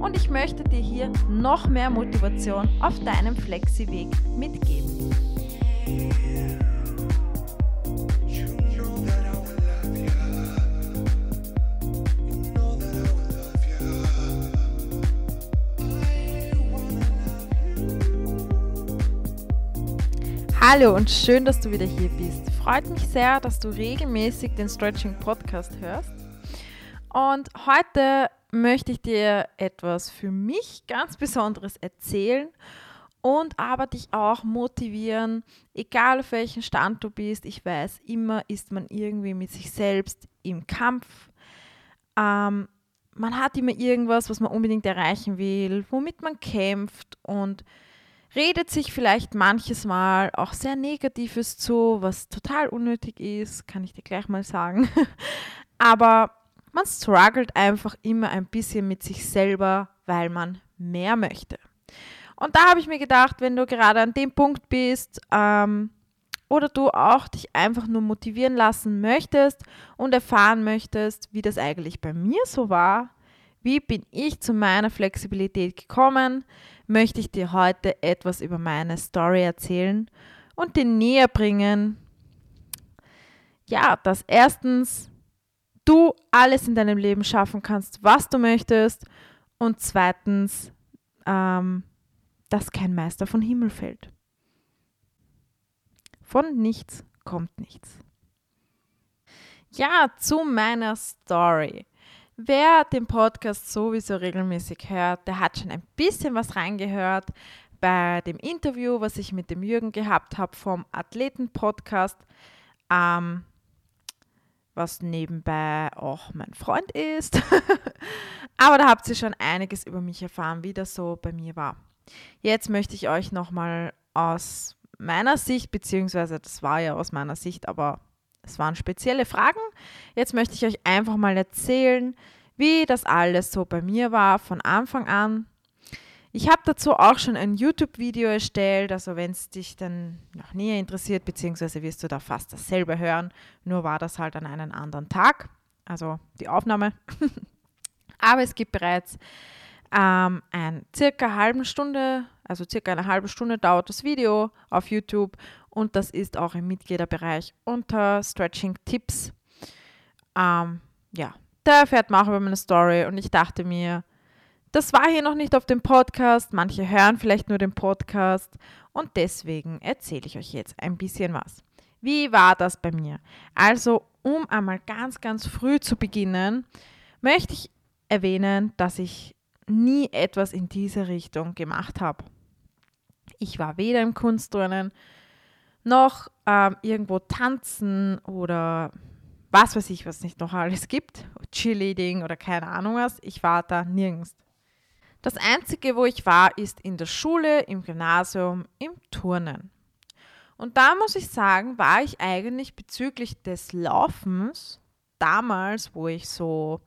und ich möchte dir hier noch mehr Motivation auf deinem Flexi-Weg mitgeben. Hallo und schön, dass du wieder hier bist. Freut mich sehr, dass du regelmäßig den Stretching Podcast hörst. Und heute möchte ich dir etwas für mich ganz Besonderes erzählen und aber dich auch motivieren, egal auf welchem Stand du bist. Ich weiß, immer ist man irgendwie mit sich selbst im Kampf. Ähm, man hat immer irgendwas, was man unbedingt erreichen will, womit man kämpft und redet sich vielleicht manches Mal auch sehr Negatives zu, was total unnötig ist, kann ich dir gleich mal sagen. Aber man struggelt einfach immer ein bisschen mit sich selber, weil man mehr möchte. Und da habe ich mir gedacht, wenn du gerade an dem Punkt bist ähm, oder du auch dich einfach nur motivieren lassen möchtest und erfahren möchtest, wie das eigentlich bei mir so war, wie bin ich zu meiner Flexibilität gekommen, möchte ich dir heute etwas über meine Story erzählen und dir näher bringen, ja, dass erstens du alles in deinem Leben schaffen kannst, was du möchtest. Und zweitens, ähm, dass kein Meister von Himmel fällt. Von nichts kommt nichts. Ja, zu meiner Story. Wer den Podcast sowieso regelmäßig hört, der hat schon ein bisschen was reingehört bei dem Interview, was ich mit dem Jürgen gehabt habe vom Athleten-Podcast. Ähm, was nebenbei auch mein Freund ist. Aber da habt ihr schon einiges über mich erfahren, wie das so bei mir war. Jetzt möchte ich euch nochmal aus meiner Sicht, beziehungsweise das war ja aus meiner Sicht, aber es waren spezielle Fragen. Jetzt möchte ich euch einfach mal erzählen, wie das alles so bei mir war von Anfang an ich habe dazu auch schon ein YouTube-Video erstellt, also wenn es dich dann noch näher interessiert, beziehungsweise wirst du da fast dasselbe hören, nur war das halt an einem anderen Tag, also die Aufnahme. Aber es gibt bereits ähm, ein circa halben Stunde, also circa eine halbe Stunde dauert das Video auf YouTube und das ist auch im Mitgliederbereich unter Stretching Tipps. Ähm, ja, da erfährt man auch über meine Story und ich dachte mir, das war hier noch nicht auf dem Podcast. Manche hören vielleicht nur den Podcast und deswegen erzähle ich euch jetzt ein bisschen was. Wie war das bei mir? Also, um einmal ganz, ganz früh zu beginnen, möchte ich erwähnen, dass ich nie etwas in diese Richtung gemacht habe. Ich war weder im Kunstturnen noch ähm, irgendwo tanzen oder was weiß ich, was nicht noch alles gibt, Cheerleading oder keine Ahnung was. Ich war da nirgends. Das Einzige, wo ich war, ist in der Schule, im Gymnasium, im Turnen. Und da muss ich sagen, war ich eigentlich bezüglich des Laufens damals, wo ich so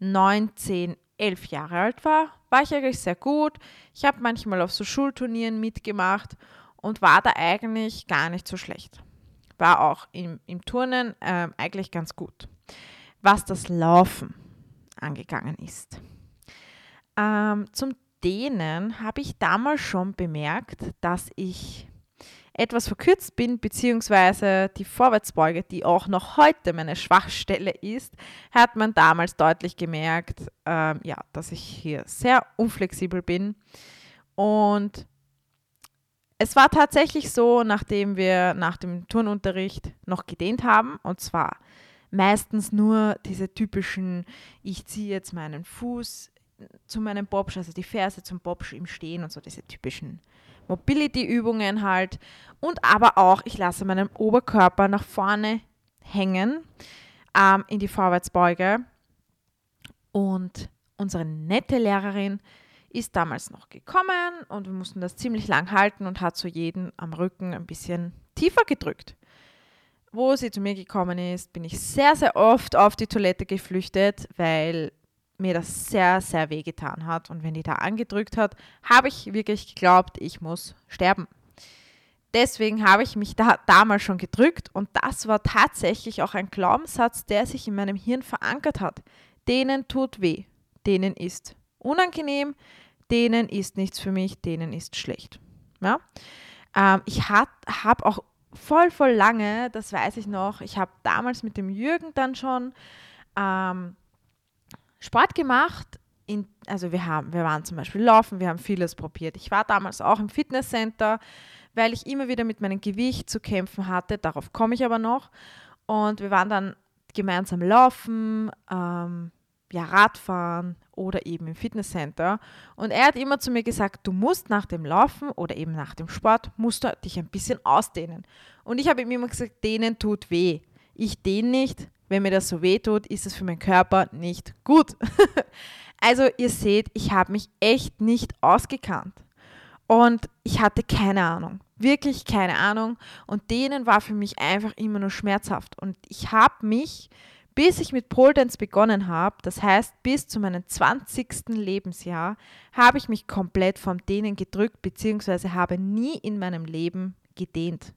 19, 11 Jahre alt war, war ich eigentlich sehr gut. Ich habe manchmal auf so Schulturnieren mitgemacht und war da eigentlich gar nicht so schlecht. War auch im, im Turnen äh, eigentlich ganz gut. Was das Laufen angegangen ist. Ähm, zum Dehnen habe ich damals schon bemerkt, dass ich etwas verkürzt bin, beziehungsweise die Vorwärtsbeuge, die auch noch heute meine Schwachstelle ist, hat man damals deutlich gemerkt, ähm, ja, dass ich hier sehr unflexibel bin. Und es war tatsächlich so, nachdem wir nach dem Turnunterricht noch gedehnt haben, und zwar meistens nur diese typischen, ich ziehe jetzt meinen Fuß zu meinem Bobsch, also die Ferse zum Bobsch im Stehen und so diese typischen Mobility-Übungen halt. Und aber auch, ich lasse meinen Oberkörper nach vorne hängen ähm, in die Vorwärtsbeuge. Und unsere nette Lehrerin ist damals noch gekommen und wir mussten das ziemlich lang halten und hat so jeden am Rücken ein bisschen tiefer gedrückt. Wo sie zu mir gekommen ist, bin ich sehr, sehr oft auf die Toilette geflüchtet, weil mir das sehr, sehr weh getan hat. Und wenn die da angedrückt hat, habe ich wirklich geglaubt, ich muss sterben. Deswegen habe ich mich da damals schon gedrückt und das war tatsächlich auch ein Glaubenssatz, der sich in meinem Hirn verankert hat. Denen tut weh, denen ist unangenehm, denen ist nichts für mich, denen ist schlecht. Ja? Ähm, ich habe auch voll, voll lange, das weiß ich noch, ich habe damals mit dem Jürgen dann schon ähm, Sport gemacht. In, also wir, haben, wir waren zum Beispiel laufen, wir haben vieles probiert. Ich war damals auch im Fitnesscenter weil ich immer wieder mit meinem Gewicht zu kämpfen hatte. Darauf komme ich aber noch. Und wir waren dann gemeinsam laufen, ähm, ja, Radfahren oder eben im Fitnesscenter. Und er hat immer zu mir gesagt, du musst nach dem Laufen oder eben nach dem Sport, musst du dich ein bisschen ausdehnen. Und ich habe ihm immer gesagt, dehnen tut weh. Ich dehne nicht. Wenn mir das so weh tut, ist es für meinen Körper nicht gut. also ihr seht, ich habe mich echt nicht ausgekannt. Und ich hatte keine Ahnung, wirklich keine Ahnung. Und denen war für mich einfach immer nur schmerzhaft. Und ich habe mich, bis ich mit Pole Dance begonnen habe, das heißt bis zu meinem 20. Lebensjahr, habe ich mich komplett von denen gedrückt, beziehungsweise habe nie in meinem Leben gedehnt.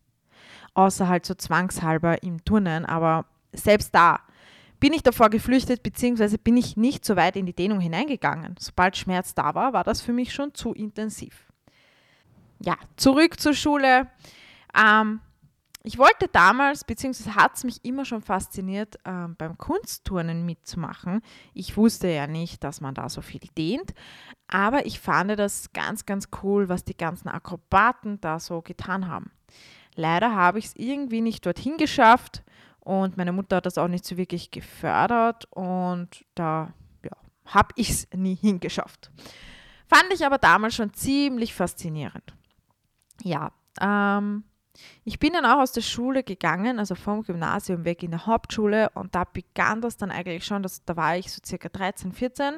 Außer halt so zwangshalber im Turnen, aber selbst da bin ich davor geflüchtet, beziehungsweise bin ich nicht so weit in die Dehnung hineingegangen. Sobald Schmerz da war, war das für mich schon zu intensiv ja, zurück zur Schule. Ähm, ich wollte damals, beziehungsweise hat es mich immer schon fasziniert, ähm, beim Kunstturnen mitzumachen. Ich wusste ja nicht, dass man da so viel dehnt, aber ich fand das ganz, ganz cool, was die ganzen Akrobaten da so getan haben. Leider habe ich es irgendwie nicht dorthin geschafft und meine Mutter hat das auch nicht so wirklich gefördert und da ja, habe ich es nie hingeschafft. Fand ich aber damals schon ziemlich faszinierend ja, ähm, ich bin dann auch aus der Schule gegangen, also vom Gymnasium weg in der Hauptschule und da begann das dann eigentlich schon, dass, da war ich so circa 13, 14,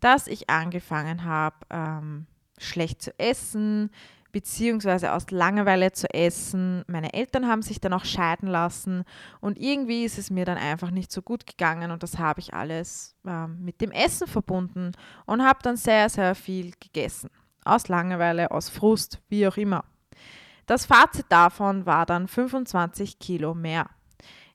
dass ich angefangen habe, ähm, schlecht zu essen, beziehungsweise aus Langeweile zu essen. Meine Eltern haben sich dann auch scheiden lassen und irgendwie ist es mir dann einfach nicht so gut gegangen und das habe ich alles äh, mit dem Essen verbunden und habe dann sehr, sehr viel gegessen. Aus Langeweile, aus Frust, wie auch immer. Das Fazit davon war dann 25 Kilo mehr.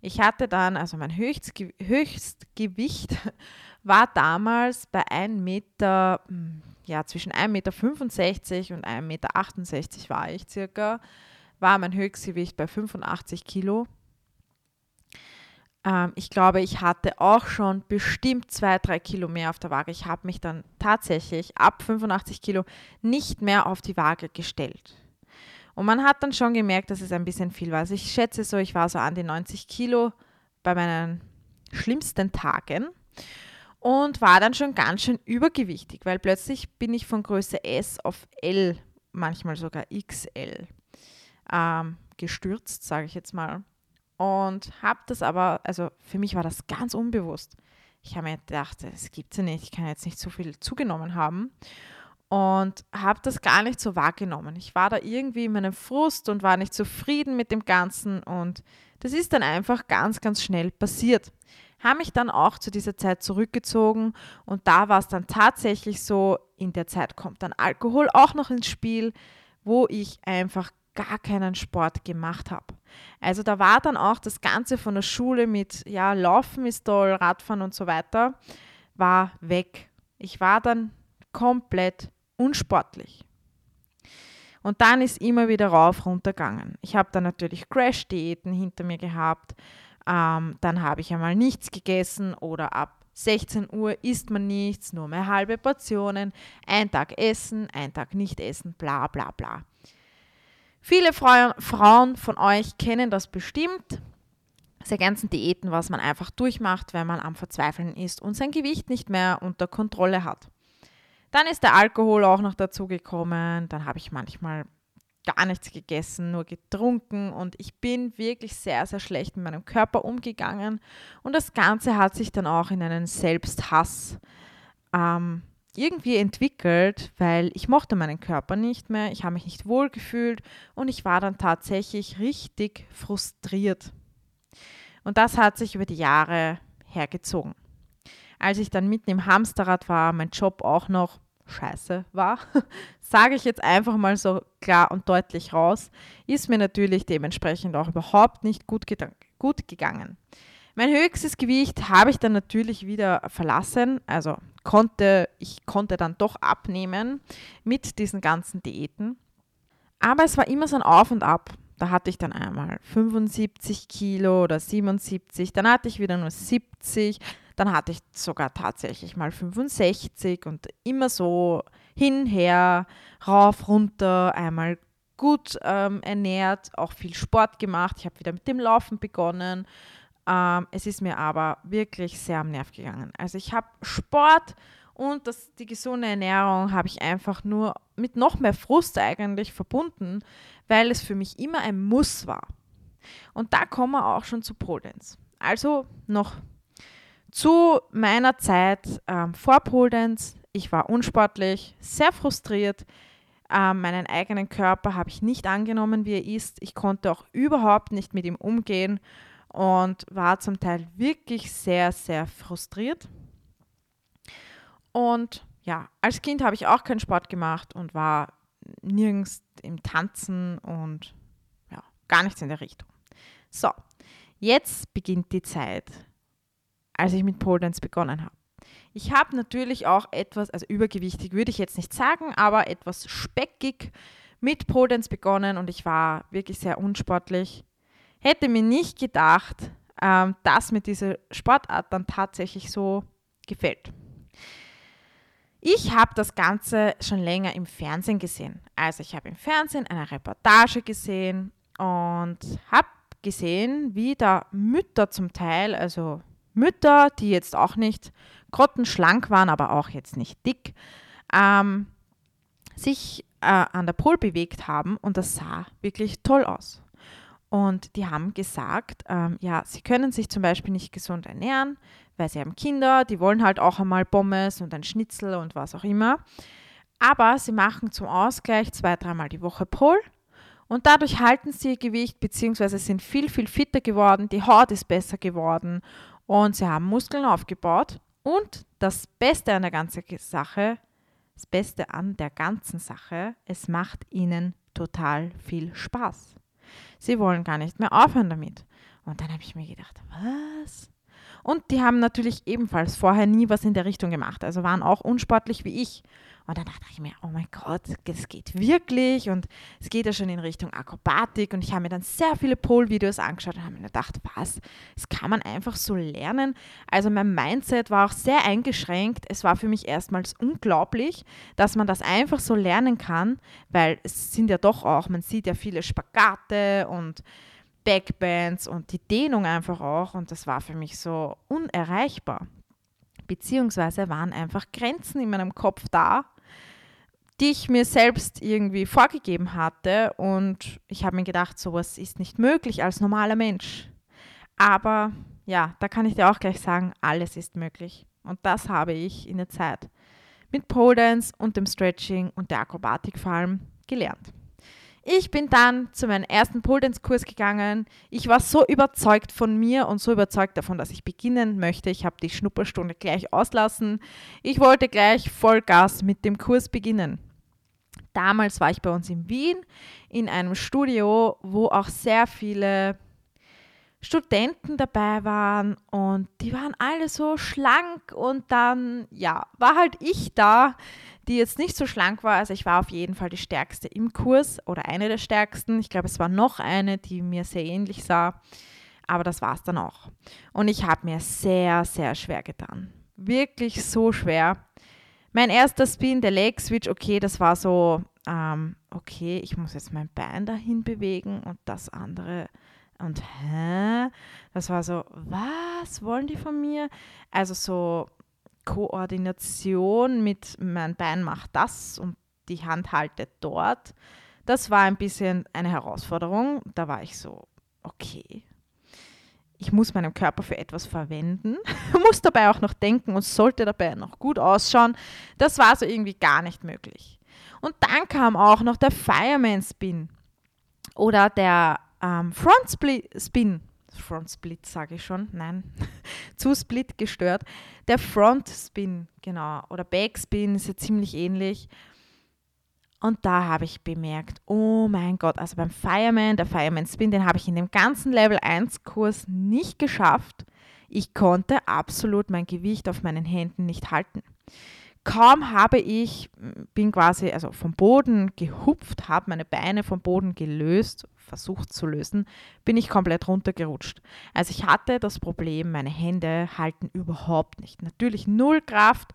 Ich hatte dann, also mein Höchstge Höchstgewicht war damals bei 1 Meter, hm, ja zwischen 1,65 Meter und 1,68 Meter war ich circa, war mein Höchstgewicht bei 85 Kilo. Ähm, ich glaube, ich hatte auch schon bestimmt zwei, drei Kilo mehr auf der Waage. Ich habe mich dann tatsächlich ab 85 Kilo nicht mehr auf die Waage gestellt. Und man hat dann schon gemerkt, dass es ein bisschen viel war. Also ich schätze so, ich war so an die 90 Kilo bei meinen schlimmsten Tagen und war dann schon ganz schön übergewichtig, weil plötzlich bin ich von Größe S auf L, manchmal sogar XL ähm, gestürzt, sage ich jetzt mal. Und habe das aber, also für mich war das ganz unbewusst. Ich habe mir gedacht, das gibt es ja nicht, ich kann jetzt nicht so viel zugenommen haben und habe das gar nicht so wahrgenommen. Ich war da irgendwie in meinem Frust und war nicht zufrieden mit dem Ganzen und das ist dann einfach ganz, ganz schnell passiert. Habe mich dann auch zu dieser Zeit zurückgezogen und da war es dann tatsächlich so, in der Zeit kommt dann Alkohol auch noch ins Spiel, wo ich einfach gar keinen Sport gemacht habe. Also da war dann auch das Ganze von der Schule mit, ja, Laufen ist toll, Radfahren und so weiter, war weg. Ich war dann komplett unsportlich. Und dann ist immer wieder rauf, runter gegangen. Ich habe dann natürlich Crash-Diäten hinter mir gehabt. Ähm, dann habe ich einmal nichts gegessen oder ab 16 Uhr isst man nichts, nur mehr halbe Portionen. Ein Tag essen, ein Tag nicht essen, bla bla bla. Viele Frauen von euch kennen das bestimmt. Diese ganzen Diäten, was man einfach durchmacht, wenn man am Verzweifeln ist und sein Gewicht nicht mehr unter Kontrolle hat. Dann ist der Alkohol auch noch dazu gekommen. Dann habe ich manchmal gar nichts gegessen, nur getrunken und ich bin wirklich sehr, sehr schlecht mit meinem Körper umgegangen und das Ganze hat sich dann auch in einen Selbsthass ähm, irgendwie entwickelt, weil ich mochte meinen Körper nicht mehr, ich habe mich nicht wohl gefühlt und ich war dann tatsächlich richtig frustriert. Und das hat sich über die Jahre hergezogen. Als ich dann mitten im Hamsterrad war, mein Job auch noch scheiße war, sage ich jetzt einfach mal so klar und deutlich raus, ist mir natürlich dementsprechend auch überhaupt nicht gut, gut gegangen. Mein höchstes Gewicht habe ich dann natürlich wieder verlassen, also konnte ich konnte dann doch abnehmen mit diesen ganzen Diäten. Aber es war immer so ein Auf und Ab. Da hatte ich dann einmal 75 Kilo oder 77, dann hatte ich wieder nur 70, dann hatte ich sogar tatsächlich mal 65 und immer so hin, her, rauf, runter, einmal gut ähm, ernährt, auch viel Sport gemacht. Ich habe wieder mit dem Laufen begonnen. Ähm, es ist mir aber wirklich sehr am Nerv gegangen. Also ich habe Sport und das, die gesunde Ernährung habe ich einfach nur mit noch mehr Frust eigentlich verbunden, weil es für mich immer ein Muss war. Und da kommen wir auch schon zu Poldance. Also noch zu meiner Zeit ähm, vor Poldance. Ich war unsportlich, sehr frustriert. Ähm, meinen eigenen Körper habe ich nicht angenommen, wie er ist. Ich konnte auch überhaupt nicht mit ihm umgehen und war zum Teil wirklich sehr, sehr frustriert. Und ja, als Kind habe ich auch keinen Sport gemacht und war nirgends im Tanzen und ja, gar nichts in der Richtung. So, jetzt beginnt die Zeit, als ich mit Pole Dance begonnen habe. Ich habe natürlich auch etwas, also übergewichtig würde ich jetzt nicht sagen, aber etwas speckig mit Pole Dance begonnen und ich war wirklich sehr unsportlich. Hätte mir nicht gedacht, ähm, dass mir diese Sportart dann tatsächlich so gefällt. Ich habe das Ganze schon länger im Fernsehen gesehen. Also ich habe im Fernsehen eine Reportage gesehen und habe gesehen, wie da Mütter zum Teil, also Mütter, die jetzt auch nicht grottenschlank waren, aber auch jetzt nicht dick, ähm, sich äh, an der Pol bewegt haben und das sah wirklich toll aus. Und die haben gesagt, ähm, ja, sie können sich zum Beispiel nicht gesund ernähren, weil sie haben Kinder, die wollen halt auch einmal Pommes und ein Schnitzel und was auch immer. Aber sie machen zum Ausgleich zwei, dreimal die Woche Pol und dadurch halten sie ihr Gewicht bzw. sind viel, viel fitter geworden, die Haut ist besser geworden und sie haben Muskeln aufgebaut. Und das Beste an der ganzen Sache, das Beste an der ganzen Sache, es macht ihnen total viel Spaß. Sie wollen gar nicht mehr aufhören damit. Und dann habe ich mir gedacht, was? Und die haben natürlich ebenfalls vorher nie was in der Richtung gemacht, also waren auch unsportlich wie ich. Und dann dachte ich mir, oh mein Gott, es geht wirklich und es geht ja schon in Richtung Akrobatik und ich habe mir dann sehr viele Pole-Videos angeschaut und habe mir gedacht, was, das kann man einfach so lernen. Also mein Mindset war auch sehr eingeschränkt. Es war für mich erstmals unglaublich, dass man das einfach so lernen kann, weil es sind ja doch auch, man sieht ja viele Spagate und Backbands und die Dehnung einfach auch. Und das war für mich so unerreichbar. Beziehungsweise waren einfach Grenzen in meinem Kopf da, die ich mir selbst irgendwie vorgegeben hatte. Und ich habe mir gedacht, sowas ist nicht möglich als normaler Mensch. Aber ja, da kann ich dir auch gleich sagen, alles ist möglich. Und das habe ich in der Zeit mit Pole Dance und dem Stretching und der Akrobatik vor allem gelernt. Ich bin dann zu meinem ersten Pole-Dance-Kurs gegangen. Ich war so überzeugt von mir und so überzeugt davon, dass ich beginnen möchte. Ich habe die Schnupperstunde gleich auslassen. Ich wollte gleich Vollgas mit dem Kurs beginnen. Damals war ich bei uns in Wien in einem Studio, wo auch sehr viele Studenten dabei waren und die waren alle so schlank und dann, ja, war halt ich da, die jetzt nicht so schlank war. Also ich war auf jeden Fall die stärkste im Kurs oder eine der stärksten. Ich glaube, es war noch eine, die mir sehr ähnlich sah. Aber das war es dann auch. Und ich habe mir sehr, sehr schwer getan. Wirklich so schwer. Mein erster Spin, der Leg Switch, okay, das war so, ähm, okay, ich muss jetzt mein Bein dahin bewegen und das andere. Und hä? Das war so, was wollen die von mir? Also so Koordination mit mein Bein macht das und die Hand haltet dort. Das war ein bisschen eine Herausforderung. Da war ich so, okay. Ich muss meinen Körper für etwas verwenden, muss dabei auch noch denken und sollte dabei noch gut ausschauen. Das war so irgendwie gar nicht möglich. Und dann kam auch noch der Fireman Spin oder der ähm, Front Spin. Front Split sage ich schon, nein, zu Split gestört. Der Front Spin, genau, oder Backspin ist ja ziemlich ähnlich. Und da habe ich bemerkt, oh mein Gott, also beim Fireman, der Fireman Spin, den habe ich in dem ganzen Level 1 Kurs nicht geschafft. Ich konnte absolut mein Gewicht auf meinen Händen nicht halten. Kaum habe ich, bin quasi also vom Boden gehupft, habe meine Beine vom Boden gelöst, versucht zu lösen, bin ich komplett runtergerutscht. Also ich hatte das Problem, meine Hände halten überhaupt nicht. Natürlich null Kraft,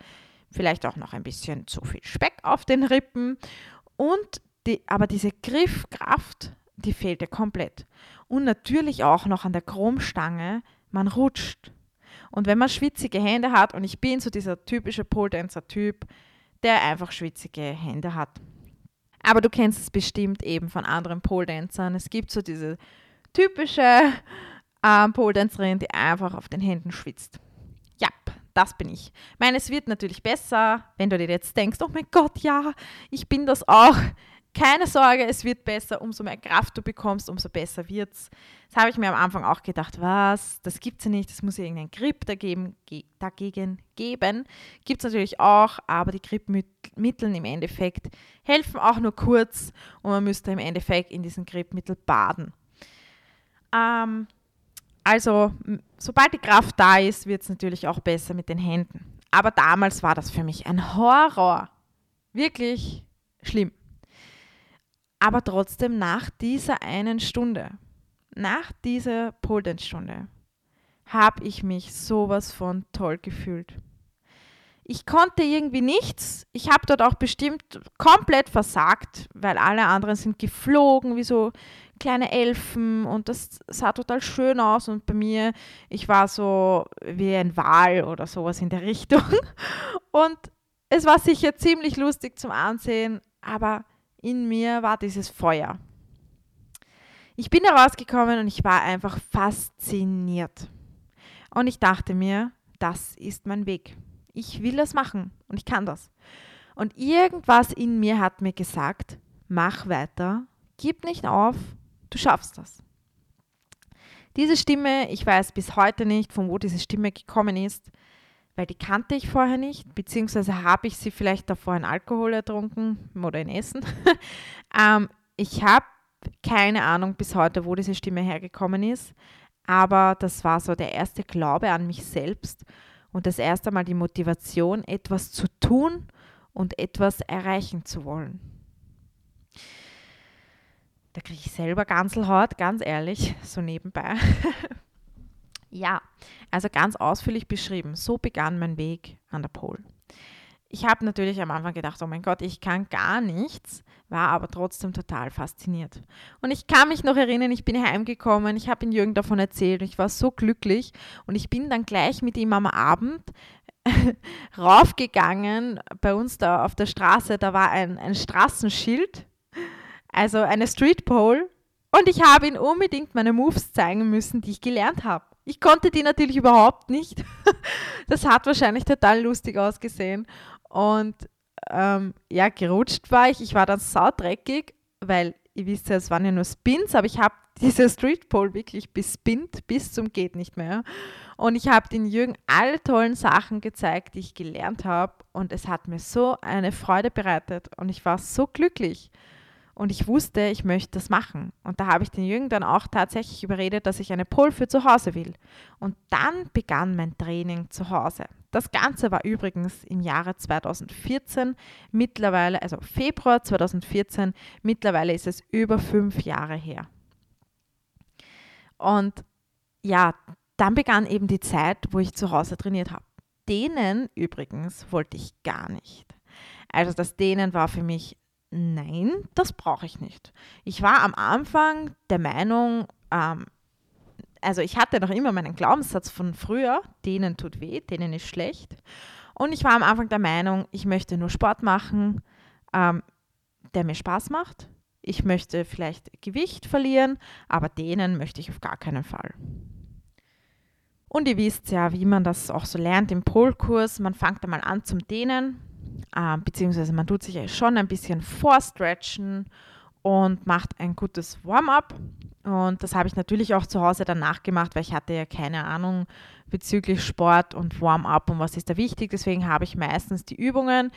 vielleicht auch noch ein bisschen zu viel Speck auf den Rippen und die, aber diese Griffkraft, die fehlte komplett. Und natürlich auch noch an der Chromstange, man rutscht. Und wenn man schwitzige Hände hat, und ich bin so dieser typische Pole-Dancer-Typ, der einfach schwitzige Hände hat. Aber du kennst es bestimmt eben von anderen Pole-Dancern. Es gibt so diese typische ähm, Pole-Dancerin, die einfach auf den Händen schwitzt. Das bin ich. Meines wird natürlich besser, wenn du dir jetzt denkst, oh mein Gott, ja, ich bin das auch. Keine Sorge, es wird besser. Umso mehr Kraft du bekommst, umso besser wird es. Das habe ich mir am Anfang auch gedacht, was, das gibt es ja nicht, es muss ja irgendein Grip dagegen, dagegen geben. Es natürlich auch, aber die Gripmittel im Endeffekt helfen auch nur kurz und man müsste im Endeffekt in diesen Gripmittel baden. Ähm, also, sobald die Kraft da ist, wird es natürlich auch besser mit den Händen. Aber damals war das für mich ein Horror. Wirklich schlimm. Aber trotzdem nach dieser einen Stunde, nach dieser Pole-Dance-Stunde, habe ich mich sowas von toll gefühlt. Ich konnte irgendwie nichts. Ich habe dort auch bestimmt komplett versagt, weil alle anderen sind geflogen, wie so kleine Elfen und das sah total schön aus und bei mir, ich war so wie ein Wal oder sowas in der Richtung und es war sicher ziemlich lustig zum Ansehen, aber in mir war dieses Feuer. Ich bin herausgekommen und ich war einfach fasziniert. Und ich dachte mir, das ist mein Weg. Ich will das machen und ich kann das. Und irgendwas in mir hat mir gesagt, mach weiter, gib nicht auf Du schaffst das. Diese Stimme, ich weiß bis heute nicht, von wo diese Stimme gekommen ist, weil die kannte ich vorher nicht, beziehungsweise habe ich sie vielleicht davor in Alkohol ertrunken oder in Essen. ähm, ich habe keine Ahnung bis heute, wo diese Stimme hergekommen ist, aber das war so der erste Glaube an mich selbst und das erste Mal die Motivation, etwas zu tun und etwas erreichen zu wollen. Da kriege ich selber Ganselhaut, ganz ehrlich, so nebenbei. ja, also ganz ausführlich beschrieben. So begann mein Weg an der Pole. Ich habe natürlich am Anfang gedacht, oh mein Gott, ich kann gar nichts, war aber trotzdem total fasziniert. Und ich kann mich noch erinnern, ich bin heimgekommen, ich habe in Jürgen davon erzählt, ich war so glücklich und ich bin dann gleich mit ihm am Abend raufgegangen bei uns da auf der Straße, da war ein, ein Straßenschild also eine Street Pole. Und ich habe ihn unbedingt meine Moves zeigen müssen, die ich gelernt habe. Ich konnte die natürlich überhaupt nicht. Das hat wahrscheinlich total lustig ausgesehen. Und ähm, ja, gerutscht war ich. Ich war dann saudreckig, weil ihr wisst ja, es waren ja nur Spins, aber ich habe diese Street Pole wirklich bespinnt bis zum geht nicht mehr. Und ich habe den Jürgen alle tollen Sachen gezeigt, die ich gelernt habe. Und es hat mir so eine Freude bereitet. Und ich war so glücklich. Und ich wusste, ich möchte das machen. Und da habe ich den Jürgen dann auch tatsächlich überredet, dass ich eine Pole für zu Hause will. Und dann begann mein Training zu Hause. Das Ganze war übrigens im Jahre 2014, mittlerweile, also Februar 2014, mittlerweile ist es über fünf Jahre her. Und ja, dann begann eben die Zeit, wo ich zu Hause trainiert habe. Dehnen übrigens wollte ich gar nicht. Also das Dehnen war für mich nein, das brauche ich nicht. Ich war am Anfang der Meinung, ähm, also ich hatte noch immer meinen Glaubenssatz von früher, denen tut weh, denen ist schlecht. Und ich war am Anfang der Meinung, ich möchte nur Sport machen, ähm, der mir Spaß macht. Ich möchte vielleicht Gewicht verlieren, aber denen möchte ich auf gar keinen Fall. Und ihr wisst ja, wie man das auch so lernt im Polkurs. Man fängt einmal an zum Dehnen, äh, beziehungsweise man tut sich schon ein bisschen vorstretchen und macht ein gutes Warm-up. Und das habe ich natürlich auch zu Hause danach gemacht, weil ich hatte ja keine Ahnung bezüglich Sport und Warm-up und was ist da wichtig. Deswegen habe ich meistens die Übungen.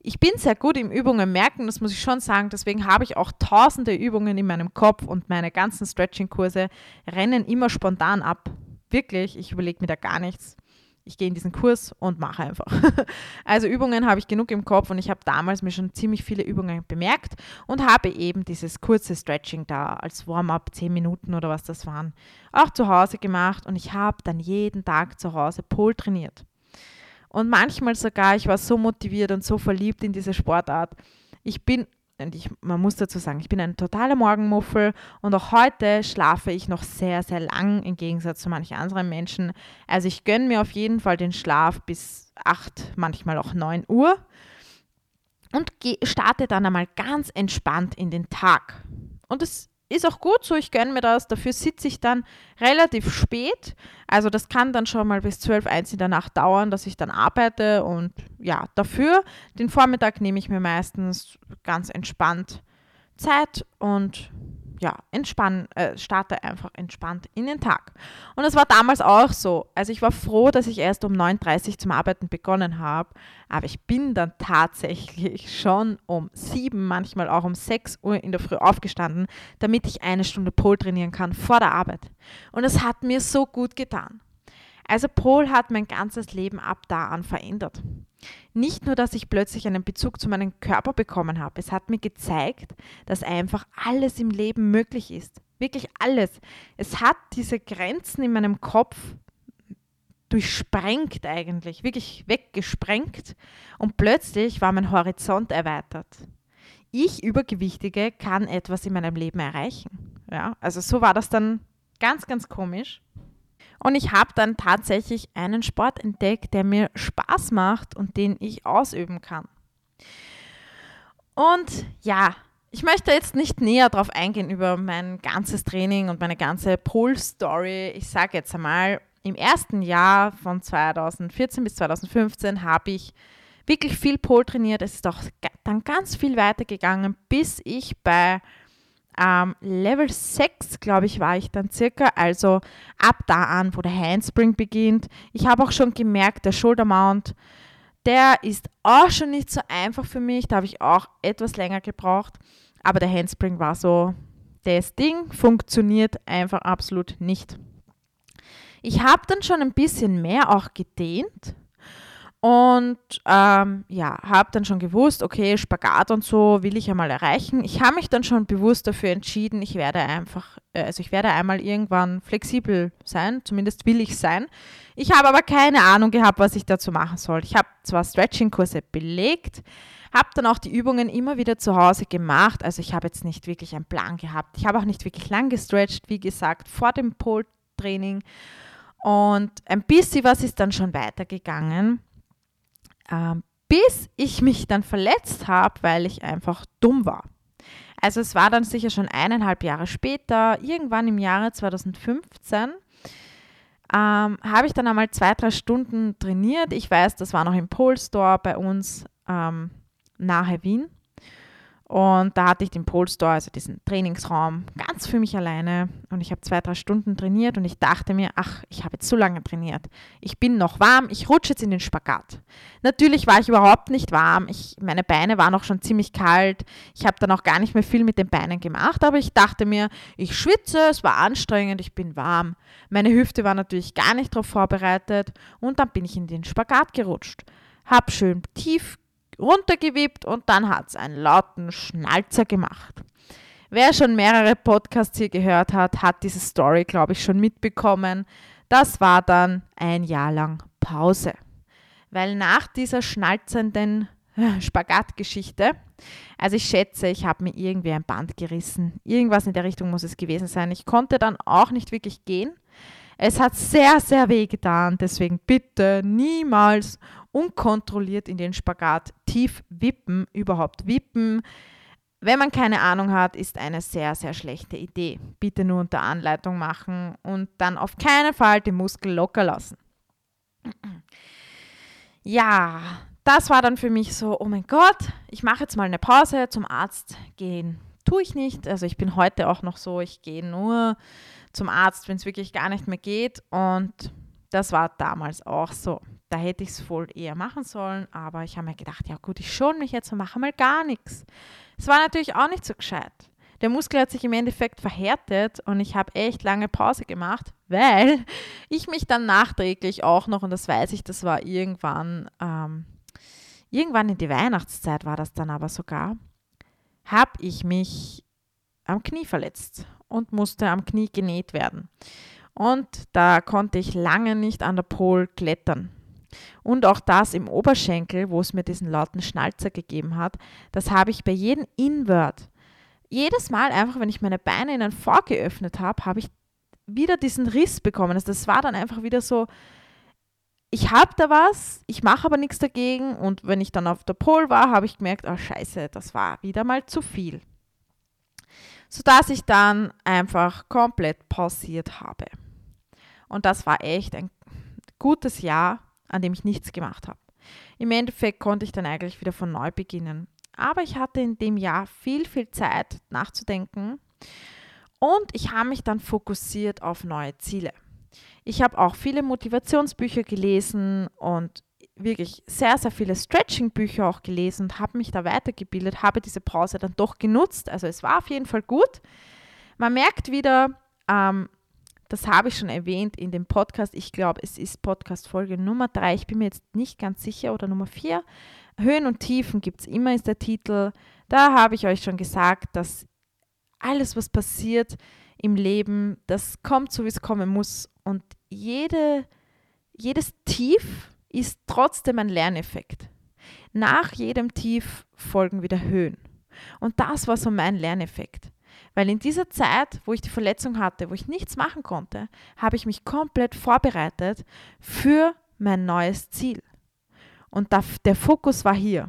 Ich bin sehr gut im Übungen merken, das muss ich schon sagen. Deswegen habe ich auch tausende Übungen in meinem Kopf und meine ganzen Stretching-Kurse rennen immer spontan ab wirklich, ich überlege mir da gar nichts. Ich gehe in diesen Kurs und mache einfach. also Übungen habe ich genug im Kopf und ich habe damals mir schon ziemlich viele Übungen bemerkt und habe eben dieses kurze Stretching da als Warm-up, 10 Minuten oder was das waren, auch zu Hause gemacht und ich habe dann jeden Tag zu Hause Pol trainiert. Und manchmal sogar, ich war so motiviert und so verliebt in diese Sportart. Ich bin und ich, man muss dazu sagen, ich bin ein totaler Morgenmuffel und auch heute schlafe ich noch sehr, sehr lang im Gegensatz zu manchen anderen Menschen. Also ich gönne mir auf jeden Fall den Schlaf bis 8, manchmal auch 9 Uhr und starte dann einmal ganz entspannt in den Tag. Und es ist auch gut so, ich gönne mir das. Dafür sitze ich dann relativ spät. Also das kann dann schon mal bis 12, 1 in der Nacht dauern, dass ich dann arbeite. Und ja, dafür, den Vormittag nehme ich mir meistens ganz entspannt Zeit und ja, entspann, äh, starte einfach entspannt in den Tag. Und das war damals auch so. Also ich war froh, dass ich erst um 9.30 Uhr zum Arbeiten begonnen habe, aber ich bin dann tatsächlich schon um 7, manchmal auch um 6 Uhr in der Früh aufgestanden, damit ich eine Stunde Pol trainieren kann vor der Arbeit. Und es hat mir so gut getan. Also Pol hat mein ganzes Leben ab da an verändert. Nicht nur, dass ich plötzlich einen Bezug zu meinem Körper bekommen habe, es hat mir gezeigt, dass einfach alles im Leben möglich ist. Wirklich alles. Es hat diese Grenzen in meinem Kopf durchsprengt eigentlich, wirklich weggesprengt und plötzlich war mein Horizont erweitert. Ich, Übergewichtige, kann etwas in meinem Leben erreichen. Ja, also so war das dann ganz, ganz komisch. Und ich habe dann tatsächlich einen Sport entdeckt, der mir Spaß macht und den ich ausüben kann. Und ja, ich möchte jetzt nicht näher darauf eingehen über mein ganzes Training und meine ganze Pole-Story. Ich sage jetzt einmal, im ersten Jahr von 2014 bis 2015 habe ich wirklich viel Pole trainiert. Es ist auch dann ganz viel weitergegangen, bis ich bei ähm, Level 6, glaube ich, war ich dann circa, also ab da an, wo der Handspring beginnt. Ich habe auch schon gemerkt, der Shoulder Mount, der ist auch schon nicht so einfach für mich. Da habe ich auch etwas länger gebraucht. Aber der Handspring war so, das Ding funktioniert einfach absolut nicht. Ich habe dann schon ein bisschen mehr auch gedehnt, und ähm, ja, habe dann schon gewusst, okay, Spagat und so will ich einmal erreichen. Ich habe mich dann schon bewusst dafür entschieden, ich werde einfach, äh, also ich werde einmal irgendwann flexibel sein, zumindest will ich sein. Ich habe aber keine Ahnung gehabt, was ich dazu machen soll. Ich habe zwar Stretching-Kurse belegt, habe dann auch die Übungen immer wieder zu Hause gemacht. Also ich habe jetzt nicht wirklich einen Plan gehabt. Ich habe auch nicht wirklich lang gestretcht, wie gesagt, vor dem Pole-Training. Und ein bisschen was ist dann schon weitergegangen ähm, bis ich mich dann verletzt habe, weil ich einfach dumm war. Also es war dann sicher schon eineinhalb Jahre später, irgendwann im Jahre 2015, ähm, habe ich dann einmal zwei, drei Stunden trainiert. Ich weiß, das war noch im Polestore bei uns ähm, nahe Wien. Und da hatte ich den Polestore, also diesen Trainingsraum, ganz für mich alleine. Und ich habe zwei, drei Stunden trainiert und ich dachte mir, ach, ich habe jetzt so lange trainiert. Ich bin noch warm, ich rutsche jetzt in den Spagat. Natürlich war ich überhaupt nicht warm. Ich, meine Beine waren auch schon ziemlich kalt. Ich habe dann auch gar nicht mehr viel mit den Beinen gemacht, aber ich dachte mir, ich schwitze, es war anstrengend, ich bin warm. Meine Hüfte war natürlich gar nicht darauf vorbereitet und dann bin ich in den Spagat gerutscht. Hab schön tief runtergewippt und dann hat es einen lauten Schnalzer gemacht. Wer schon mehrere Podcasts hier gehört hat, hat diese Story, glaube ich, schon mitbekommen. Das war dann ein Jahr lang Pause. Weil nach dieser schnalzenden Spagatgeschichte, also ich schätze, ich habe mir irgendwie ein Band gerissen. Irgendwas in der Richtung muss es gewesen sein. Ich konnte dann auch nicht wirklich gehen. Es hat sehr, sehr weh getan. Deswegen bitte niemals unkontrolliert in den Spagat tief wippen, überhaupt wippen. Wenn man keine Ahnung hat, ist eine sehr, sehr schlechte Idee. Bitte nur unter Anleitung machen und dann auf keinen Fall den Muskel locker lassen. Ja, das war dann für mich so, oh mein Gott, ich mache jetzt mal eine Pause, zum Arzt gehen. Tue ich nicht. Also ich bin heute auch noch so, ich gehe nur zum Arzt, wenn es wirklich gar nicht mehr geht. Und das war damals auch so. Da hätte ich es wohl eher machen sollen, aber ich habe mir gedacht, ja gut, ich schone mich jetzt und mache mal gar nichts. Es war natürlich auch nicht so gescheit. Der Muskel hat sich im Endeffekt verhärtet und ich habe echt lange Pause gemacht, weil ich mich dann nachträglich auch noch, und das weiß ich, das war irgendwann, ähm, irgendwann in die Weihnachtszeit war das dann aber sogar, habe ich mich am Knie verletzt und musste am Knie genäht werden. Und da konnte ich lange nicht an der Pol klettern. Und auch das im Oberschenkel, wo es mir diesen lauten Schnalzer gegeben hat, das habe ich bei jedem Invert. Jedes Mal einfach, wenn ich meine Beine in ein V geöffnet habe, habe ich wieder diesen Riss bekommen. Also das war dann einfach wieder so, ich habe da was, ich mache aber nichts dagegen. Und wenn ich dann auf der Pol war, habe ich gemerkt, oh scheiße, das war wieder mal zu viel. Sodass ich dann einfach komplett pausiert habe. Und das war echt ein gutes Jahr an dem ich nichts gemacht habe. Im Endeffekt konnte ich dann eigentlich wieder von neu beginnen. Aber ich hatte in dem Jahr viel, viel Zeit nachzudenken und ich habe mich dann fokussiert auf neue Ziele. Ich habe auch viele Motivationsbücher gelesen und wirklich sehr, sehr viele Stretching-Bücher auch gelesen und habe mich da weitergebildet, habe diese Pause dann doch genutzt. Also es war auf jeden Fall gut. Man merkt wieder, ähm, das habe ich schon erwähnt in dem Podcast. Ich glaube, es ist Podcast-Folge Nummer drei. Ich bin mir jetzt nicht ganz sicher oder Nummer vier. Höhen und Tiefen gibt es immer, ist der Titel. Da habe ich euch schon gesagt, dass alles, was passiert im Leben, das kommt so, wie es kommen muss. Und jede, jedes Tief ist trotzdem ein Lerneffekt. Nach jedem Tief folgen wieder Höhen. Und das war so mein Lerneffekt. Weil in dieser Zeit, wo ich die Verletzung hatte, wo ich nichts machen konnte, habe ich mich komplett vorbereitet für mein neues Ziel. Und der Fokus war hier.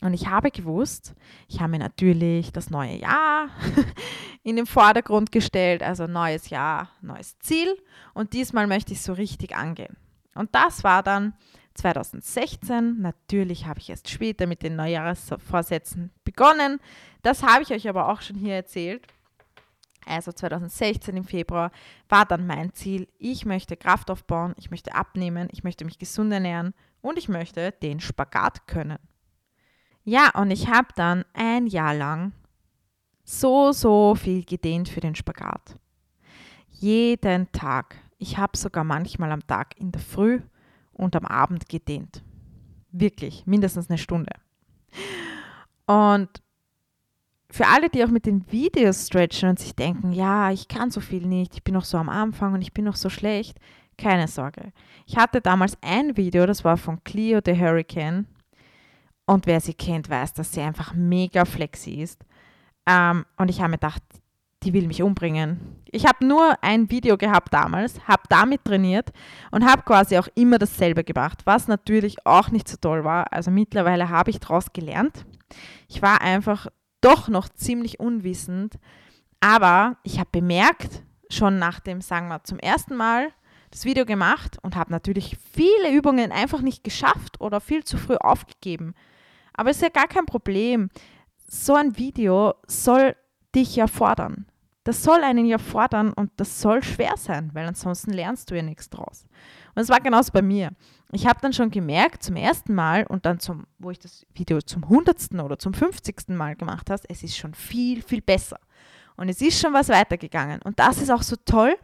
Und ich habe gewusst, ich habe mir natürlich das neue Jahr in den Vordergrund gestellt, also neues Jahr, neues Ziel. Und diesmal möchte ich so richtig angehen. Und das war dann 2016. Natürlich habe ich erst später mit den Neujahrsvorsätzen begonnen. Das habe ich euch aber auch schon hier erzählt. Also 2016 im Februar war dann mein Ziel, ich möchte Kraft aufbauen, ich möchte abnehmen, ich möchte mich gesund ernähren und ich möchte den Spagat können. Ja, und ich habe dann ein Jahr lang so, so viel gedehnt für den Spagat. Jeden Tag. Ich habe sogar manchmal am Tag in der Früh und am Abend gedehnt. Wirklich, mindestens eine Stunde. Und für alle, die auch mit den Videos stretchen und sich denken, ja, ich kann so viel nicht, ich bin noch so am Anfang und ich bin noch so schlecht, keine Sorge. Ich hatte damals ein Video, das war von Cleo the Hurricane. Und wer sie kennt, weiß, dass sie einfach mega flexi ist. Ähm, und ich habe mir gedacht, die will mich umbringen. Ich habe nur ein Video gehabt damals, habe damit trainiert und habe quasi auch immer dasselbe gemacht, was natürlich auch nicht so toll war. Also mittlerweile habe ich daraus gelernt. Ich war einfach doch noch ziemlich unwissend, aber ich habe bemerkt, schon nach dem, sagen wir, zum ersten Mal das Video gemacht und habe natürlich viele Übungen einfach nicht geschafft oder viel zu früh aufgegeben. Aber es ist ja gar kein Problem. So ein Video soll dich ja fordern. Das soll einen ja fordern und das soll schwer sein, weil ansonsten lernst du ja nichts draus. Und es war genauso bei mir. Ich habe dann schon gemerkt, zum ersten Mal und dann zum, wo ich das Video zum hundertsten oder zum fünfzigsten Mal gemacht habe, es ist schon viel, viel besser. Und es ist schon was weitergegangen. Und das ist auch so toll,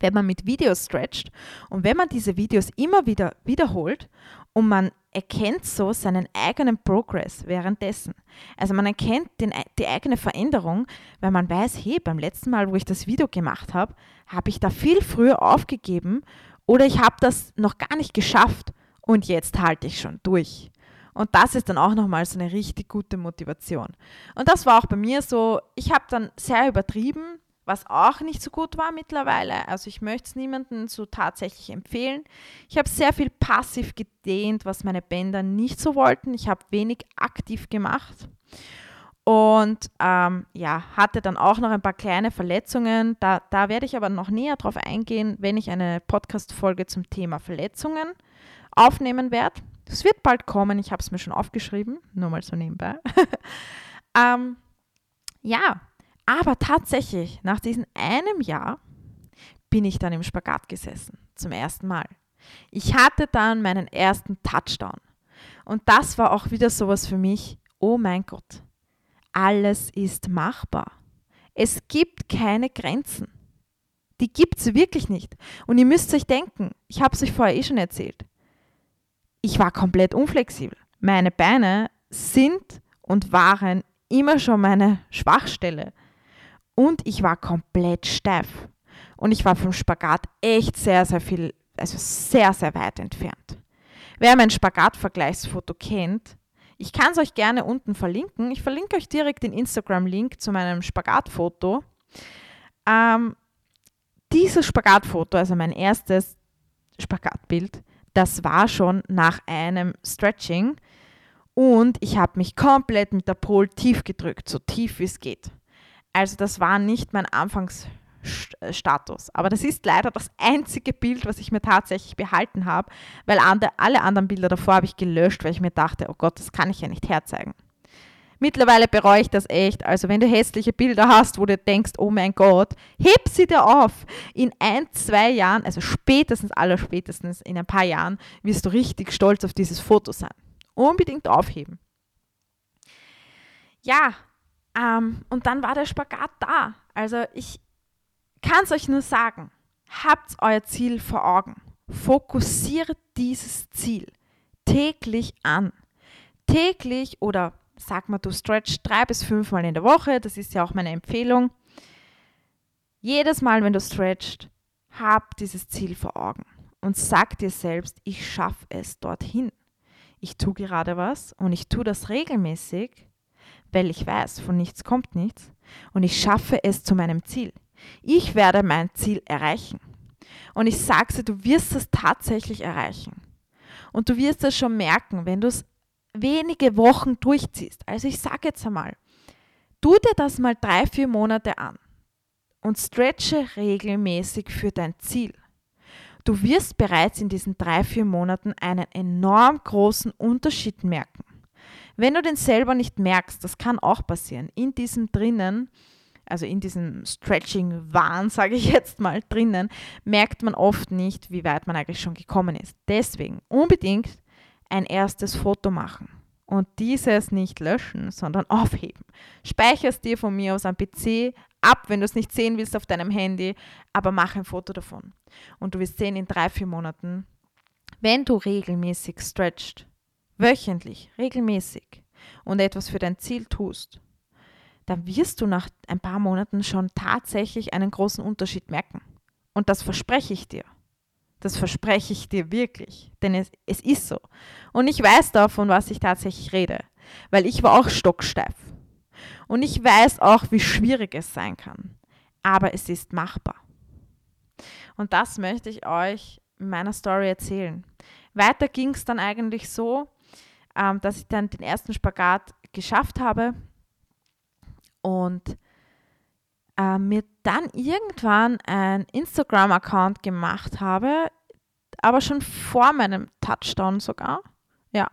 wenn man mit Videos stretcht und wenn man diese Videos immer wieder wiederholt und man erkennt so seinen eigenen Progress währenddessen. Also man erkennt den, die eigene Veränderung, weil man weiß, hey, beim letzten Mal, wo ich das Video gemacht habe, habe ich da viel früher aufgegeben oder ich habe das noch gar nicht geschafft und jetzt halte ich schon durch. Und das ist dann auch nochmal so eine richtig gute Motivation. Und das war auch bei mir so, ich habe dann sehr übertrieben, was auch nicht so gut war mittlerweile. Also ich möchte es niemandem so tatsächlich empfehlen. Ich habe sehr viel passiv gedehnt, was meine Bänder nicht so wollten. Ich habe wenig aktiv gemacht. Und ähm, ja, hatte dann auch noch ein paar kleine Verletzungen. Da, da werde ich aber noch näher drauf eingehen, wenn ich eine Podcast-Folge zum Thema Verletzungen aufnehmen werde. Das wird bald kommen, ich habe es mir schon aufgeschrieben, nur mal so nebenbei. ähm, ja, aber tatsächlich, nach diesem einem Jahr bin ich dann im Spagat gesessen, zum ersten Mal. Ich hatte dann meinen ersten Touchdown. Und das war auch wieder sowas für mich, oh mein Gott, alles ist machbar. Es gibt keine Grenzen. Die gibt es wirklich nicht. Und ihr müsst euch denken, ich habe es euch vorher eh schon erzählt, ich war komplett unflexibel. Meine Beine sind und waren immer schon meine Schwachstelle. Und ich war komplett steif. Und ich war vom Spagat echt sehr, sehr viel, also sehr, sehr weit entfernt. Wer mein Spagat-Vergleichsfoto kennt, ich kann es euch gerne unten verlinken. Ich verlinke euch direkt den Instagram-Link zu meinem Spagatfoto. Ähm, dieses Spagatfoto, also mein erstes Spagatbild, das war schon nach einem Stretching und ich habe mich komplett mit der Pole tief gedrückt, so tief wie es geht. Also das war nicht mein Anfangs äh. Aber das ist leider das einzige Bild, was ich mir tatsächlich behalten habe, weil alle anderen Bilder davor habe ich gelöscht, weil ich mir dachte, oh Gott, das kann ich ja nicht herzeigen. Mittlerweile bereue ich das echt. Also wenn du hässliche Bilder hast, wo du denkst, oh mein Gott, heb sie dir auf. In ein, zwei Jahren, also spätestens, aller spätestens in ein paar Jahren, wirst du richtig stolz auf dieses Foto sein. Unbedingt aufheben. Ja, ähm, und dann war der Spagat da. Also ich, kann es euch nur sagen, habt euer Ziel vor Augen. Fokussiert dieses Ziel täglich an. Täglich oder sag mal, du stretch drei bis fünfmal in der Woche, das ist ja auch meine Empfehlung. Jedes Mal, wenn du stretchst, hab dieses Ziel vor Augen und sag dir selbst, ich schaffe es dorthin. Ich tue gerade was und ich tue das regelmäßig, weil ich weiß, von nichts kommt nichts und ich schaffe es zu meinem Ziel. Ich werde mein Ziel erreichen. Und ich sage dir, du wirst es tatsächlich erreichen. Und du wirst es schon merken, wenn du es wenige Wochen durchziehst. Also ich sage jetzt einmal, tu dir das mal drei, vier Monate an und stretche regelmäßig für dein Ziel. Du wirst bereits in diesen drei, vier Monaten einen enorm großen Unterschied merken. Wenn du den selber nicht merkst, das kann auch passieren, in diesem drinnen also in diesem Stretching-Wahn, sage ich jetzt mal, drinnen, merkt man oft nicht, wie weit man eigentlich schon gekommen ist. Deswegen unbedingt ein erstes Foto machen und dieses nicht löschen, sondern aufheben. Speicherst dir von mir aus am PC ab, wenn du es nicht sehen willst auf deinem Handy, aber mach ein Foto davon. Und du wirst sehen in drei, vier Monaten, wenn du regelmäßig stretcht, wöchentlich, regelmäßig und etwas für dein Ziel tust, dann wirst du nach ein paar Monaten schon tatsächlich einen großen Unterschied merken. Und das verspreche ich dir. Das verspreche ich dir wirklich. Denn es, es ist so. Und ich weiß davon, was ich tatsächlich rede. Weil ich war auch stocksteif. Und ich weiß auch, wie schwierig es sein kann. Aber es ist machbar. Und das möchte ich euch in meiner Story erzählen. Weiter ging es dann eigentlich so, ähm, dass ich dann den ersten Spagat geschafft habe und äh, mir dann irgendwann ein Instagram-Account gemacht habe, aber schon vor meinem Touchdown sogar. Ja.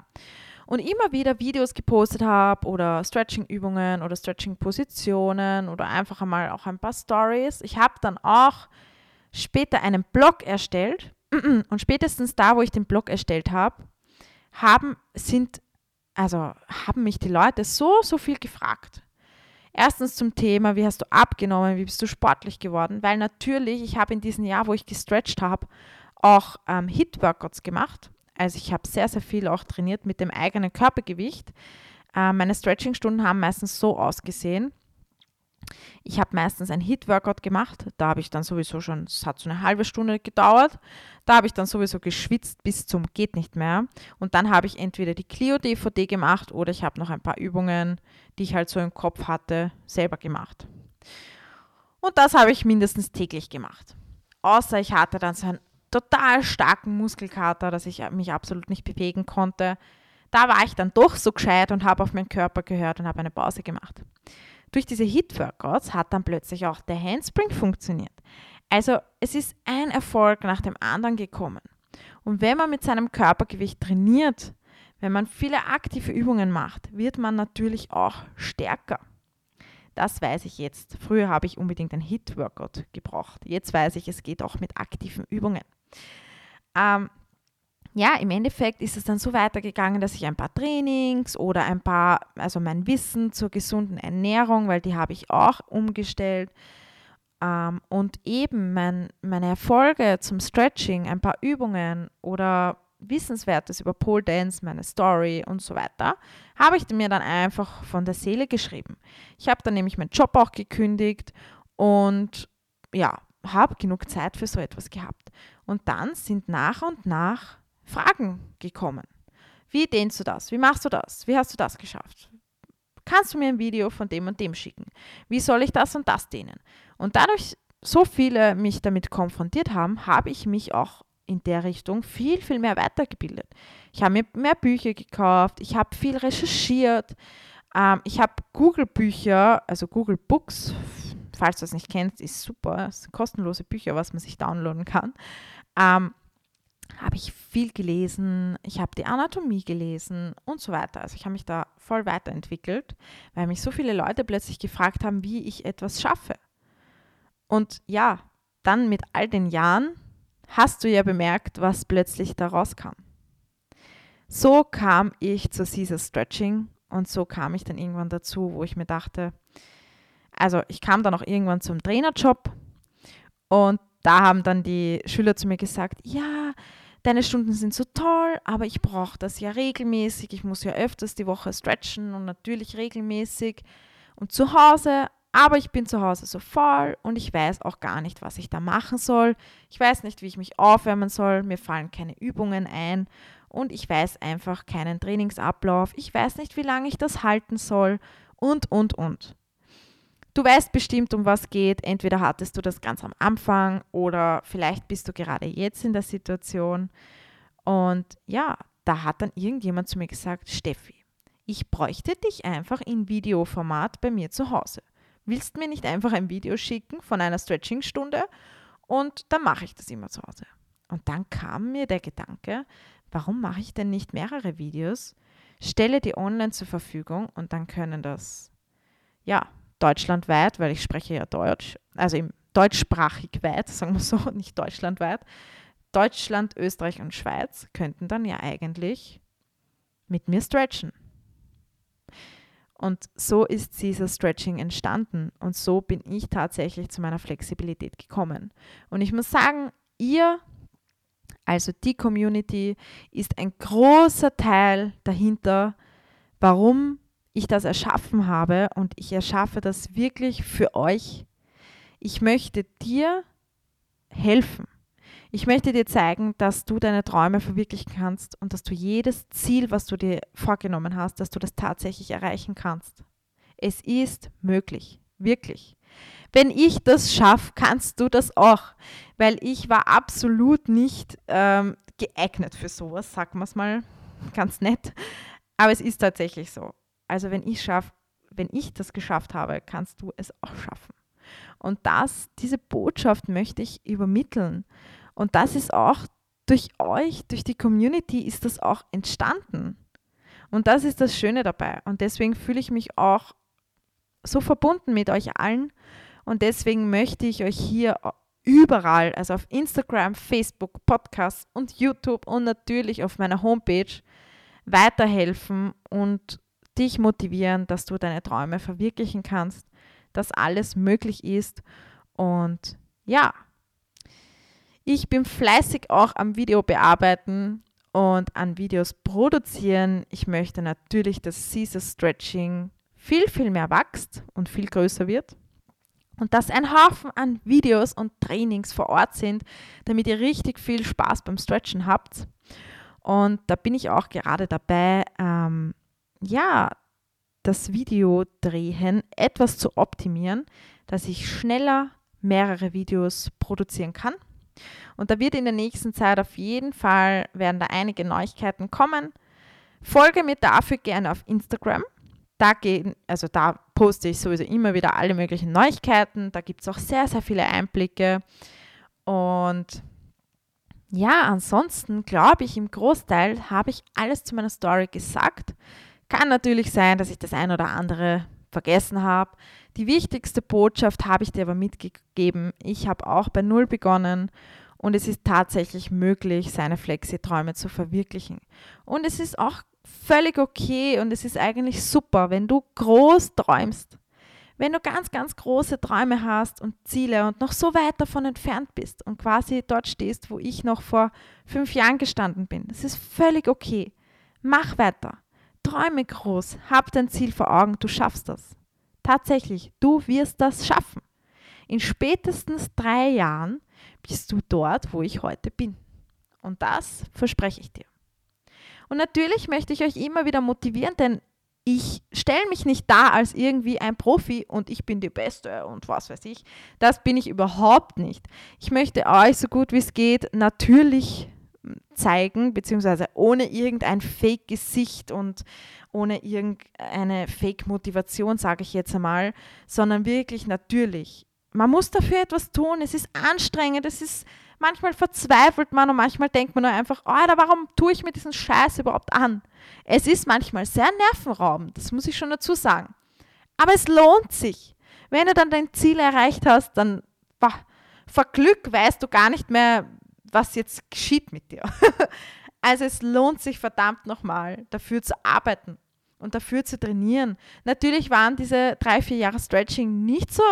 Und immer wieder Videos gepostet habe oder Stretching-Übungen oder Stretching-Positionen oder einfach einmal auch ein paar Stories. Ich habe dann auch später einen Blog erstellt und spätestens da, wo ich den Blog erstellt habe, haben, sind, also haben mich die Leute so, so viel gefragt. Erstens zum Thema, wie hast du abgenommen, wie bist du sportlich geworden? Weil natürlich, ich habe in diesem Jahr, wo ich gestretched habe, auch ähm, Hit-Workouts gemacht. Also ich habe sehr, sehr viel auch trainiert mit dem eigenen Körpergewicht. Äh, meine Stretching-Stunden haben meistens so ausgesehen, ich habe meistens ein Hit-Workout gemacht. Da habe ich dann sowieso schon, es hat so eine halbe Stunde gedauert. Da habe ich dann sowieso geschwitzt bis zum geht nicht mehr. Und dann habe ich entweder die Clio-DVD gemacht oder ich habe noch ein paar Übungen, die ich halt so im Kopf hatte, selber gemacht. Und das habe ich mindestens täglich gemacht. Außer ich hatte dann so einen total starken Muskelkater, dass ich mich absolut nicht bewegen konnte. da war ich dann doch so gescheit und habe auf meinen Körper gehört und habe eine Pause gemacht. Durch diese Hit-Workouts hat dann plötzlich auch der Handspring funktioniert. Also es ist ein Erfolg nach dem anderen gekommen. Und wenn man mit seinem Körpergewicht trainiert, wenn man viele aktive Übungen macht, wird man natürlich auch stärker. Das weiß ich jetzt. Früher habe ich unbedingt ein Hit-Workout gebraucht. Jetzt weiß ich, es geht auch mit aktiven Übungen. Ähm, ja, im Endeffekt ist es dann so weitergegangen, dass ich ein paar Trainings oder ein paar, also mein Wissen zur gesunden Ernährung, weil die habe ich auch umgestellt. Ähm, und eben mein, meine Erfolge zum Stretching, ein paar Übungen oder Wissenswertes über Pole Dance, meine Story und so weiter, habe ich mir dann einfach von der Seele geschrieben. Ich habe dann nämlich meinen Job auch gekündigt und ja, habe genug Zeit für so etwas gehabt. Und dann sind nach und nach Fragen gekommen. Wie dehnst du das? Wie machst du das? Wie hast du das geschafft? Kannst du mir ein Video von dem und dem schicken? Wie soll ich das und das dehnen? Und dadurch so viele mich damit konfrontiert haben, habe ich mich auch in der Richtung viel, viel mehr weitergebildet. Ich habe mir mehr Bücher gekauft, ich habe viel recherchiert, ähm, ich habe Google-Bücher, also Google Books, falls du es nicht kennst, ist super, das sind kostenlose Bücher, was man sich downloaden kann. Ähm, habe ich viel gelesen, ich habe die Anatomie gelesen und so weiter. Also ich habe mich da voll weiterentwickelt, weil mich so viele Leute plötzlich gefragt haben, wie ich etwas schaffe. Und ja, dann mit all den Jahren hast du ja bemerkt, was plötzlich da rauskam. So kam ich zu Caesar Stretching und so kam ich dann irgendwann dazu, wo ich mir dachte, also ich kam dann auch irgendwann zum Trainerjob und da haben dann die Schüler zu mir gesagt, ja, deine Stunden sind so toll, aber ich brauche das ja regelmäßig, ich muss ja öfters die Woche stretchen und natürlich regelmäßig. Und zu Hause aber ich bin zu Hause so voll und ich weiß auch gar nicht, was ich da machen soll. Ich weiß nicht, wie ich mich aufwärmen soll. Mir fallen keine Übungen ein und ich weiß einfach keinen Trainingsablauf. Ich weiß nicht, wie lange ich das halten soll und, und, und. Du weißt bestimmt, um was geht. Entweder hattest du das ganz am Anfang oder vielleicht bist du gerade jetzt in der Situation. Und ja, da hat dann irgendjemand zu mir gesagt, Steffi, ich bräuchte dich einfach in Videoformat bei mir zu Hause willst mir nicht einfach ein Video schicken von einer Stretching-Stunde und dann mache ich das immer zu Hause. Und dann kam mir der Gedanke, warum mache ich denn nicht mehrere Videos, stelle die online zur Verfügung und dann können das, ja, deutschlandweit, weil ich spreche ja Deutsch, also im deutschsprachig weit, sagen wir so, nicht deutschlandweit, Deutschland, Österreich und Schweiz könnten dann ja eigentlich mit mir stretchen. Und so ist dieses Stretching entstanden und so bin ich tatsächlich zu meiner Flexibilität gekommen. Und ich muss sagen, ihr, also die Community, ist ein großer Teil dahinter, warum ich das erschaffen habe und ich erschaffe das wirklich für euch. Ich möchte dir helfen. Ich möchte dir zeigen, dass du deine Träume verwirklichen kannst und dass du jedes Ziel, was du dir vorgenommen hast, dass du das tatsächlich erreichen kannst. Es ist möglich, wirklich. Wenn ich das schaffe, kannst du das auch, weil ich war absolut nicht ähm, geeignet für sowas, sagen wir es mal ganz nett. Aber es ist tatsächlich so. Also wenn ich schaff, wenn ich das geschafft habe, kannst du es auch schaffen. Und das, diese Botschaft möchte ich übermitteln. Und das ist auch durch euch, durch die Community ist das auch entstanden. Und das ist das Schöne dabei. Und deswegen fühle ich mich auch so verbunden mit euch allen. Und deswegen möchte ich euch hier überall, also auf Instagram, Facebook, Podcasts und YouTube und natürlich auf meiner Homepage weiterhelfen und dich motivieren, dass du deine Träume verwirklichen kannst, dass alles möglich ist. Und ja, ich bin fleißig auch am Video bearbeiten und an Videos produzieren. Ich möchte natürlich, dass Caesar Stretching viel, viel mehr wächst und viel größer wird. Und dass ein Haufen an Videos und Trainings vor Ort sind, damit ihr richtig viel Spaß beim Stretchen habt. Und da bin ich auch gerade dabei, ähm, ja, das Video drehen etwas zu optimieren, dass ich schneller mehrere Videos produzieren kann und da wird in der nächsten Zeit auf jeden Fall, werden da einige Neuigkeiten kommen. Folge mir dafür gerne auf Instagram. Da gehen, also da poste ich sowieso immer wieder alle möglichen Neuigkeiten. Da gibt es auch sehr, sehr viele Einblicke. Und ja, ansonsten glaube ich, im Großteil habe ich alles zu meiner Story gesagt. Kann natürlich sein, dass ich das ein oder andere vergessen habe. Die wichtigste Botschaft habe ich dir aber mitgegeben. Ich habe auch bei Null begonnen und es ist tatsächlich möglich, seine Flexi-Träume zu verwirklichen. Und es ist auch völlig okay und es ist eigentlich super, wenn du groß träumst. Wenn du ganz, ganz große Träume hast und Ziele und noch so weit davon entfernt bist und quasi dort stehst, wo ich noch vor fünf Jahren gestanden bin, das ist völlig okay. Mach weiter. Träume groß. Hab dein Ziel vor Augen. Du schaffst das. Tatsächlich, du wirst das schaffen. In spätestens drei Jahren bist du dort, wo ich heute bin. Und das verspreche ich dir. Und natürlich möchte ich euch immer wieder motivieren, denn ich stelle mich nicht da als irgendwie ein Profi und ich bin die Beste und was weiß ich. Das bin ich überhaupt nicht. Ich möchte euch so gut wie es geht natürlich zeigen, beziehungsweise ohne irgendein Fake-Gesicht und ohne irgendeine Fake-Motivation, sage ich jetzt einmal, sondern wirklich natürlich. Man muss dafür etwas tun, es ist anstrengend, es ist manchmal verzweifelt man und manchmal denkt man nur einfach, oh, warum tue ich mir diesen Scheiß überhaupt an? Es ist manchmal sehr nervenraubend, das muss ich schon dazu sagen. Aber es lohnt sich. Wenn du dann dein Ziel erreicht hast, dann boah, vor Glück weißt du gar nicht mehr, was jetzt geschieht mit dir. also es lohnt sich verdammt nochmal, dafür zu arbeiten und dafür zu trainieren. Natürlich waren diese drei, vier Jahre Stretching nicht so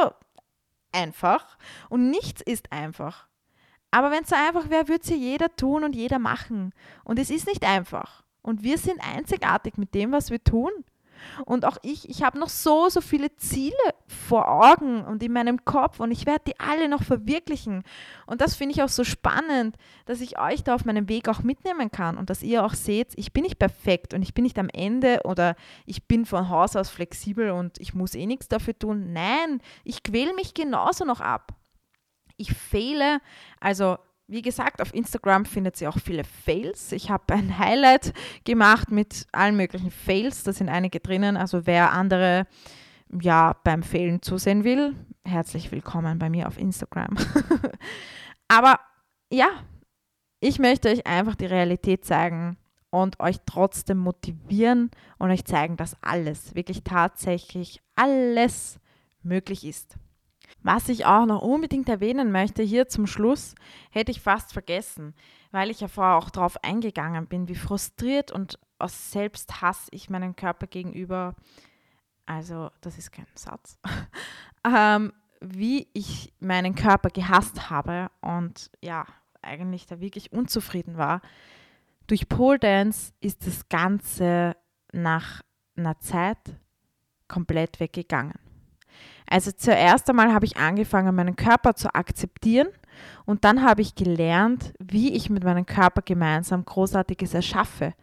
einfach und nichts ist einfach. Aber wenn es so einfach wäre, würde ja jeder tun und jeder machen. Und es ist nicht einfach. Und wir sind einzigartig mit dem, was wir tun. Und auch ich, ich habe noch so, so viele Ziele vor Augen und in meinem Kopf und ich werde die alle noch verwirklichen. Und das finde ich auch so spannend, dass ich euch da auf meinem Weg auch mitnehmen kann und dass ihr auch seht, ich bin nicht perfekt und ich bin nicht am Ende oder ich bin von Haus aus flexibel und ich muss eh nichts dafür tun. Nein, ich quäle mich genauso noch ab ich fehle. Also wie gesagt, auf Instagram findet sie auch viele Fails. Ich habe ein Highlight gemacht mit allen möglichen Fails. Da sind einige drinnen. Also wer andere ja beim Failen zusehen will, herzlich willkommen bei mir auf Instagram. Aber ja, ich möchte euch einfach die Realität zeigen und euch trotzdem motivieren und euch zeigen, dass alles, wirklich tatsächlich alles möglich ist. Was ich auch noch unbedingt erwähnen möchte, hier zum Schluss, hätte ich fast vergessen, weil ich ja vorher auch darauf eingegangen bin, wie frustriert und aus Selbsthass ich meinem Körper gegenüber, also das ist kein Satz, ähm, wie ich meinen Körper gehasst habe und ja, eigentlich da wirklich unzufrieden war. Durch Pole Dance ist das Ganze nach einer Zeit komplett weggegangen. Also zuerst einmal habe ich angefangen, meinen Körper zu akzeptieren und dann habe ich gelernt, wie ich mit meinem Körper gemeinsam Großartiges erschaffe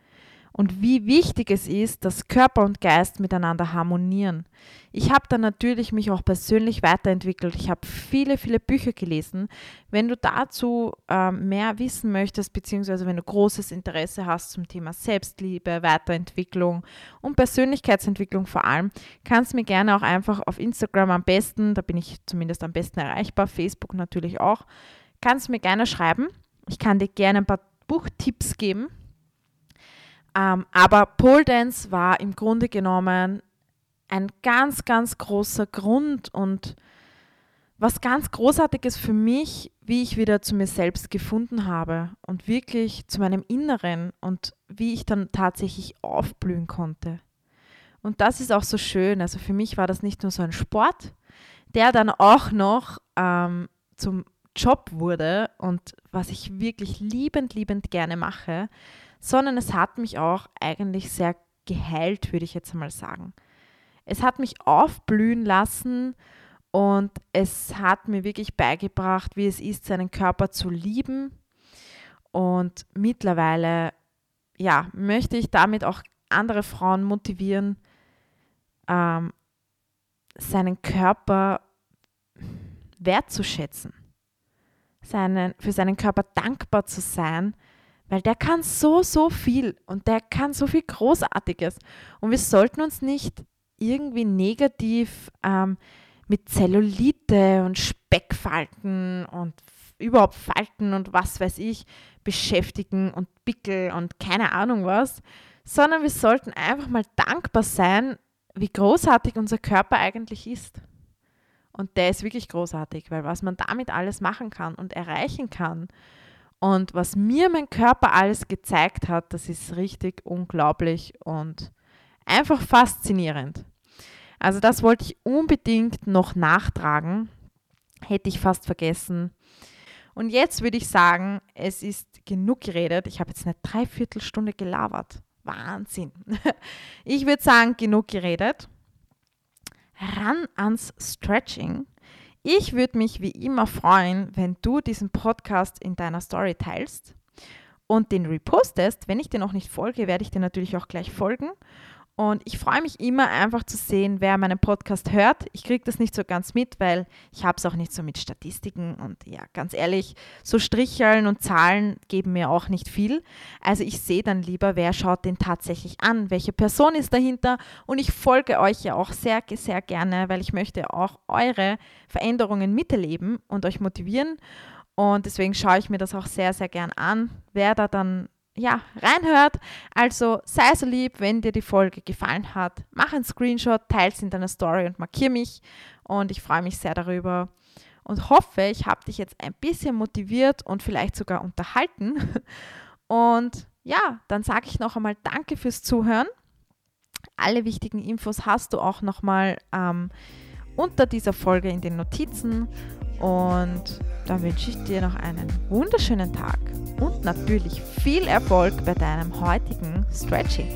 und wie wichtig es ist, dass Körper und Geist miteinander harmonieren. Ich habe dann natürlich mich auch persönlich weiterentwickelt. Ich habe viele, viele Bücher gelesen. Wenn du dazu äh, mehr wissen möchtest, beziehungsweise wenn du großes Interesse hast zum Thema Selbstliebe, Weiterentwicklung und Persönlichkeitsentwicklung vor allem, kannst du mir gerne auch einfach auf Instagram am besten, da bin ich zumindest am besten erreichbar, Facebook natürlich auch, kannst du mir gerne schreiben. Ich kann dir gerne ein paar Buchtipps geben ähm, aber Pole Dance war im Grunde genommen ein ganz, ganz großer Grund und was ganz Großartiges für mich, wie ich wieder zu mir selbst gefunden habe und wirklich zu meinem Inneren und wie ich dann tatsächlich aufblühen konnte. Und das ist auch so schön. Also für mich war das nicht nur so ein Sport, der dann auch noch ähm, zum Job wurde und was ich wirklich liebend, liebend gerne mache, sondern es hat mich auch eigentlich sehr geheilt, würde ich jetzt mal sagen. Es hat mich aufblühen lassen und es hat mir wirklich beigebracht, wie es ist, seinen Körper zu lieben. Und mittlerweile, ja, möchte ich damit auch andere Frauen motivieren, ähm, seinen Körper wertzuschätzen, seinen, für seinen Körper dankbar zu sein Weil der kann so, so viel und der kann so viel Großartiges. Und wir sollten uns nicht irgendwie negativ ähm, mit Zellulite und Speckfalten und überhaupt Falten und was weiß ich beschäftigen und Pickel und keine Ahnung was, sondern wir sollten einfach mal dankbar sein, wie großartig unser Körper eigentlich ist. Und der ist wirklich großartig, weil was man damit alles machen kann und erreichen kann und was mir mein Körper alles gezeigt hat, das ist richtig unglaublich und einfach faszinierend. Also das wollte ich unbedingt noch nachtragen. Hätte ich fast vergessen. Und jetzt würde ich sagen, es ist genug geredet. Ich habe jetzt eine Dreiviertelstunde gelabert. Wahnsinn. Ich würde sagen, genug geredet. Ran ans Stretching. Ich würde mich wie immer freuen, wenn du diesen Podcast in deiner Story teilst und den repostest. Wenn ich dir noch nicht folge, werde ich dir natürlich auch gleich folgen. Und ich freue mich immer einfach zu sehen, wer meinen Podcast hört. Ich kriege das nicht so ganz mit, weil ich habe es auch nicht so mit Statistiken und ja, ganz ehrlich, so Stricheln und Zahlen geben mir auch nicht viel. Also ich sehe dann lieber, wer schaut den tatsächlich an, welche Person ist dahinter und ich folge euch ja auch sehr, sehr gerne, weil ich möchte auch eure Veränderungen miterleben und euch motivieren. Und deswegen schaue ich mir das auch sehr, sehr gern an, wer da dann ja, reinhört. Also sei so lieb, wenn dir die Folge gefallen hat. Mach einen Screenshot, teile es in deiner Story und markiere mich. Und ich freue mich sehr darüber und hoffe, ich habe dich jetzt ein bisschen motiviert und vielleicht sogar unterhalten. Und ja, dann sage ich noch einmal Danke fürs Zuhören. Alle wichtigen Infos hast du auch nochmal ähm, unter dieser Folge in den Notizen. Und dann wünsche ich dir noch einen wunderschönen Tag und natürlich viel Erfolg bei deinem heutigen Stretching.